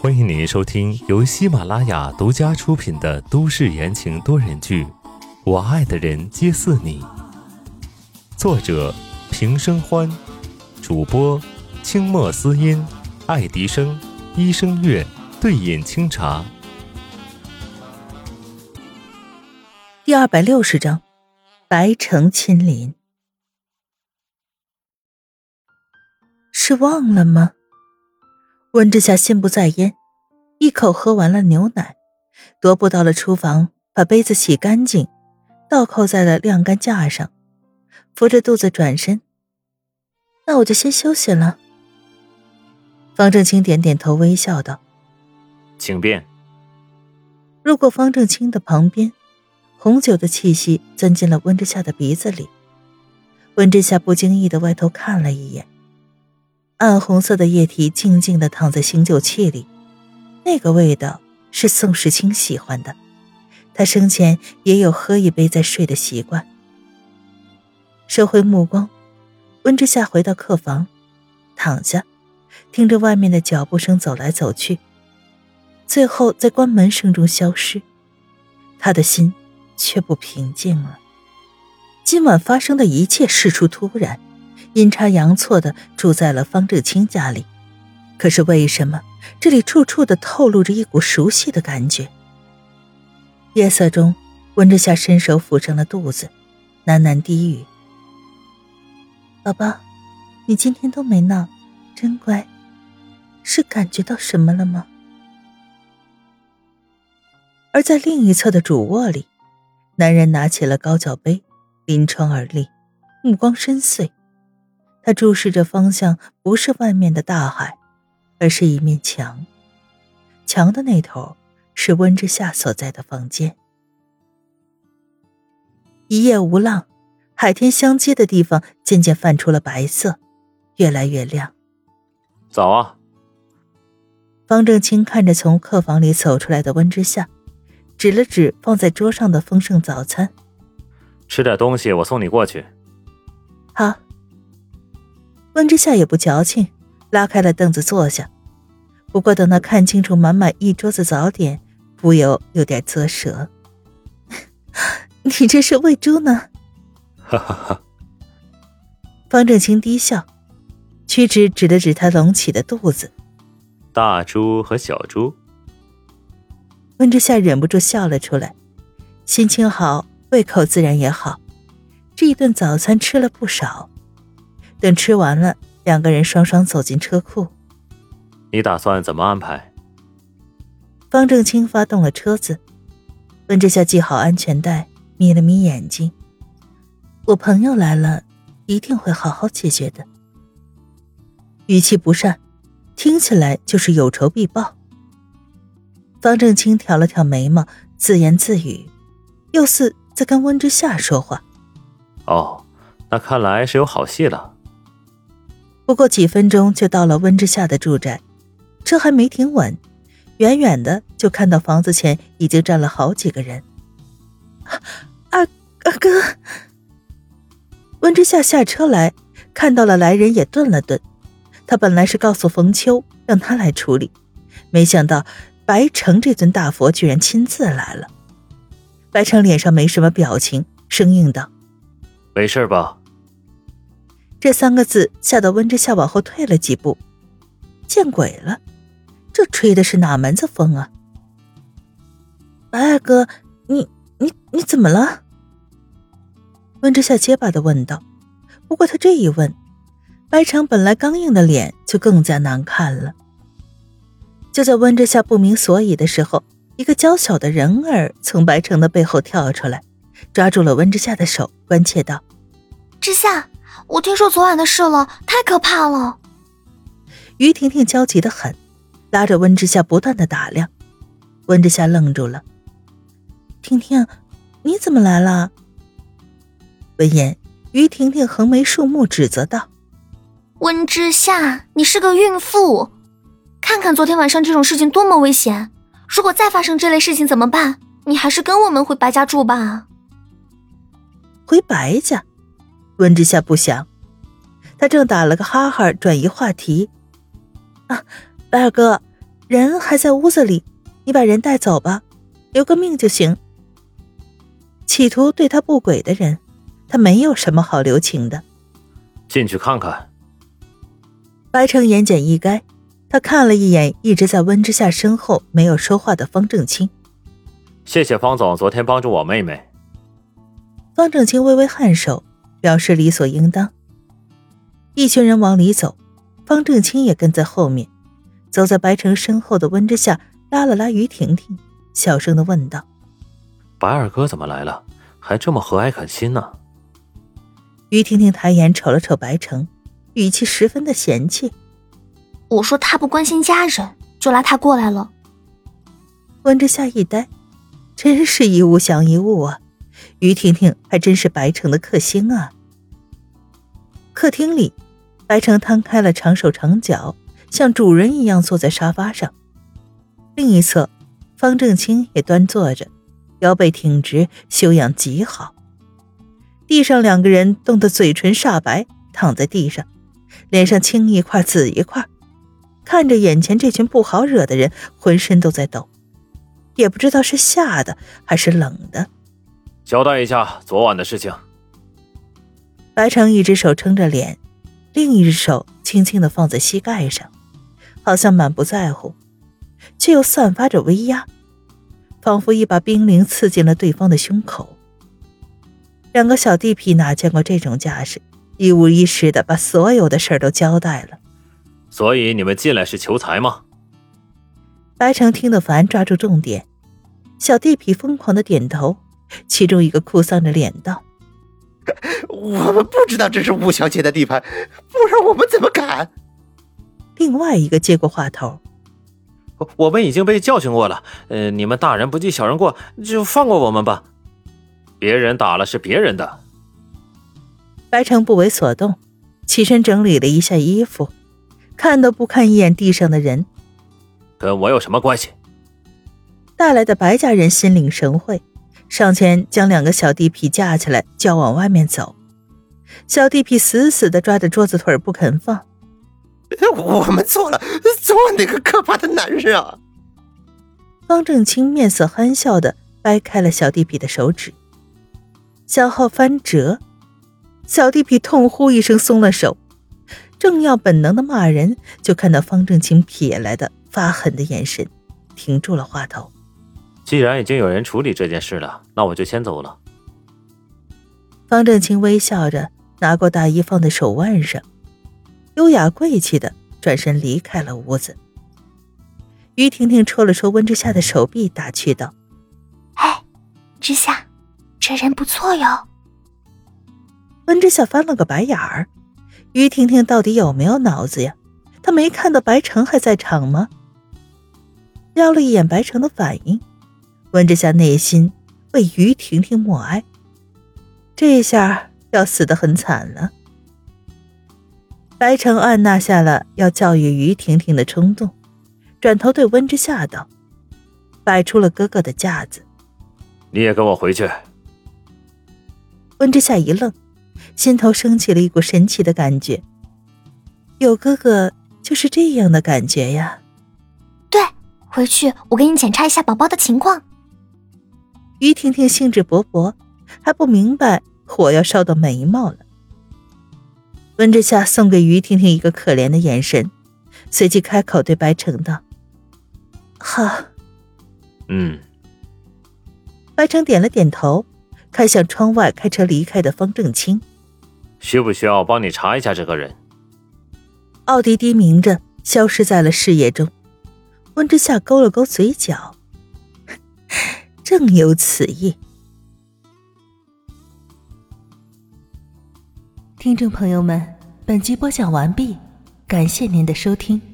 欢迎您收听由喜马拉雅独家出品的都市言情多人剧《我爱的人皆似你》，作者平生欢，主播清墨思音、爱迪生、一生月、对饮清茶。第二百六十章，白城亲临，是忘了吗？温之夏心不在焉，一口喝完了牛奶，踱步到了厨房，把杯子洗干净，倒扣在了晾干架上，扶着肚子转身。那我就先休息了。方正清点点头，微笑道：“请便。”路过方正清的旁边。红酒的气息钻进了温之夏的鼻子里，温之夏不经意的歪头看了一眼，暗红色的液体静静的躺在醒酒器里，那个味道是宋时清喜欢的，他生前也有喝一杯再睡的习惯。收回目光，温之夏回到客房，躺下，听着外面的脚步声走来走去，最后在关门声中消失，他的心。却不平静了。今晚发生的一切事出突然，阴差阳错的住在了方正清家里。可是为什么这里处处的透露着一股熟悉的感觉？夜色中，温之夏伸手抚上了肚子，喃喃低语：“宝宝，你今天都没闹，真乖。是感觉到什么了吗？”而在另一侧的主卧里。男人拿起了高脚杯，临窗而立，目光深邃。他注视着方向，不是外面的大海，而是一面墙。墙的那头是温之夏所在的房间。一夜无浪，海天相接的地方渐渐泛出了白色，越来越亮。早啊！方正清看着从客房里走出来的温之夏。指了指放在桌上的丰盛早餐，吃点东西，我送你过去。好。温之夏也不矫情，拉开了凳子坐下。不过等他看清楚满满一桌子早点，不由有点啧舌。你这是喂猪呢？哈哈哈。方正清低笑，屈指指了指他隆起的肚子。大猪和小猪。温之夏忍不住笑了出来，心情好，胃口自然也好。这一顿早餐吃了不少，等吃完了，两个人双双走进车库。你打算怎么安排？方正清发动了车子，温之夏系好安全带，眯了眯眼睛。我朋友来了，一定会好好解决的。语气不善，听起来就是有仇必报。方正清挑了挑眉毛，自言自语，又似在跟温之夏说话。哦，那看来是有好戏了。不过几分钟就到了温之夏的住宅，车还没停稳，远远的就看到房子前已经站了好几个人。二二哥，温之夏下车来看到了来人，也顿了顿。他本来是告诉冯秋让他来处理，没想到。白城这尊大佛居然亲自来了，白城脸上没什么表情，生硬道：“没事吧？”这三个字吓得温之夏往后退了几步。见鬼了，这吹的是哪门子风啊！白二哥，你你你怎么了？温之夏结巴的问道。不过他这一问，白城本来刚硬的脸就更加难看了。就在温之夏不明所以的时候，一个娇小的人儿从白城的背后跳出来，抓住了温之夏的手，关切道：“之夏，我听说昨晚的事了，太可怕了。”于婷婷焦急的很，拉着温之夏不断的打量。温之夏愣住了：“婷婷，你怎么来了？”闻言，于婷婷横眉竖目，指责道：“温之夏，你是个孕妇。”看看昨天晚上这种事情多么危险！如果再发生这类事情怎么办？你还是跟我们回白家住吧。回白家？温之夏不想，他正打了个哈哈，转移话题。啊，白二哥，人还在屋子里，你把人带走吧，留个命就行。企图对他不轨的人，他没有什么好留情的。进去看看。白城言简意赅，他看了一眼一直在温之夏身后没有说话的方正清。谢谢方总昨天帮助我妹妹。方正清微微颔首，表示理所应当。一群人往里走，方正清也跟在后面。走在白城身后的温之夏拉了拉于婷婷，小声的问道：“白二哥怎么来了？还这么和蔼可亲呢？”于婷婷抬眼瞅了瞅白城，语气十分的嫌弃：“我说他不关心家人，就拉他过来了。”温之夏一呆。真是一物降一物啊！于婷婷还真是白城的克星啊。客厅里，白城摊开了长手长脚，像主人一样坐在沙发上。另一侧，方正清也端坐着，腰背挺直，修养极好。地上两个人冻得嘴唇煞白，躺在地上，脸上青一块紫一块，看着眼前这群不好惹的人，浑身都在抖。也不知道是吓的还是冷的。交代一下昨晚的事情。白城一只手撑着脸，另一只手轻轻的放在膝盖上，好像满不在乎，却又散发着威压，仿佛一把冰凌刺进了对方的胸口。两个小地痞哪见过这种架势，一五一十的把所有的事儿都交代了。所以你们进来是求财吗？白城听得烦，抓住重点。小地痞疯狂的点头，其中一个哭丧着脸道：“我们不知道这是吴小姐的地盘，不然我们怎么敢？”另外一个接过话头：“我们已经被教训过了，呃，你们大人不计小人过，就放过我们吧。别人打了是别人的。”白城不为所动，起身整理了一下衣服，看都不看一眼地上的人。跟我有什么关系？带来的白家人心领神会，上前将两个小地痞架起来，就要往外面走。小地痞死死的抓着桌子腿不肯放。我们错了，昨晚那个可怕的男人啊！方正清面色憨笑的掰开了小地痞的手指，小号翻折，小地痞痛呼一声，松了手，正要本能的骂人，就看到方正清瞥来的。发狠的眼神，停住了话头。既然已经有人处理这件事了，那我就先走了。方正清微笑着拿过大衣放在手腕上，优雅贵气的转身离开了屋子。于婷婷戳了戳温之夏的手臂，打趣道：“哎，之夏，这人不错哟。”温之夏翻了个白眼儿，于婷婷到底有没有脑子呀？她没看到白城还在场吗？瞄了一眼白城的反应，温之夏内心为于婷婷默哀。这下要死得很惨了。白城按捺下了要教育于婷婷的冲动，转头对温之夏道：“摆出了哥哥的架子。”你也跟我回去。温之夏一愣，心头升起了一股神奇的感觉。有哥哥就是这样的感觉呀。对回去，我给你检查一下宝宝的情况。于婷婷兴致勃勃，还不明白火要烧到眉毛了。温之夏送给于婷婷一个可怜的眼神，随即开口对白城道：“好。”嗯。白城点了点头，看向窗外开车离开的方正清：“需不需要帮你查一下这个人？”奥迪低鸣着，消失在了视野中。温之夏勾了勾嘴角，正有此意。听众朋友们，本集播讲完毕，感谢您的收听。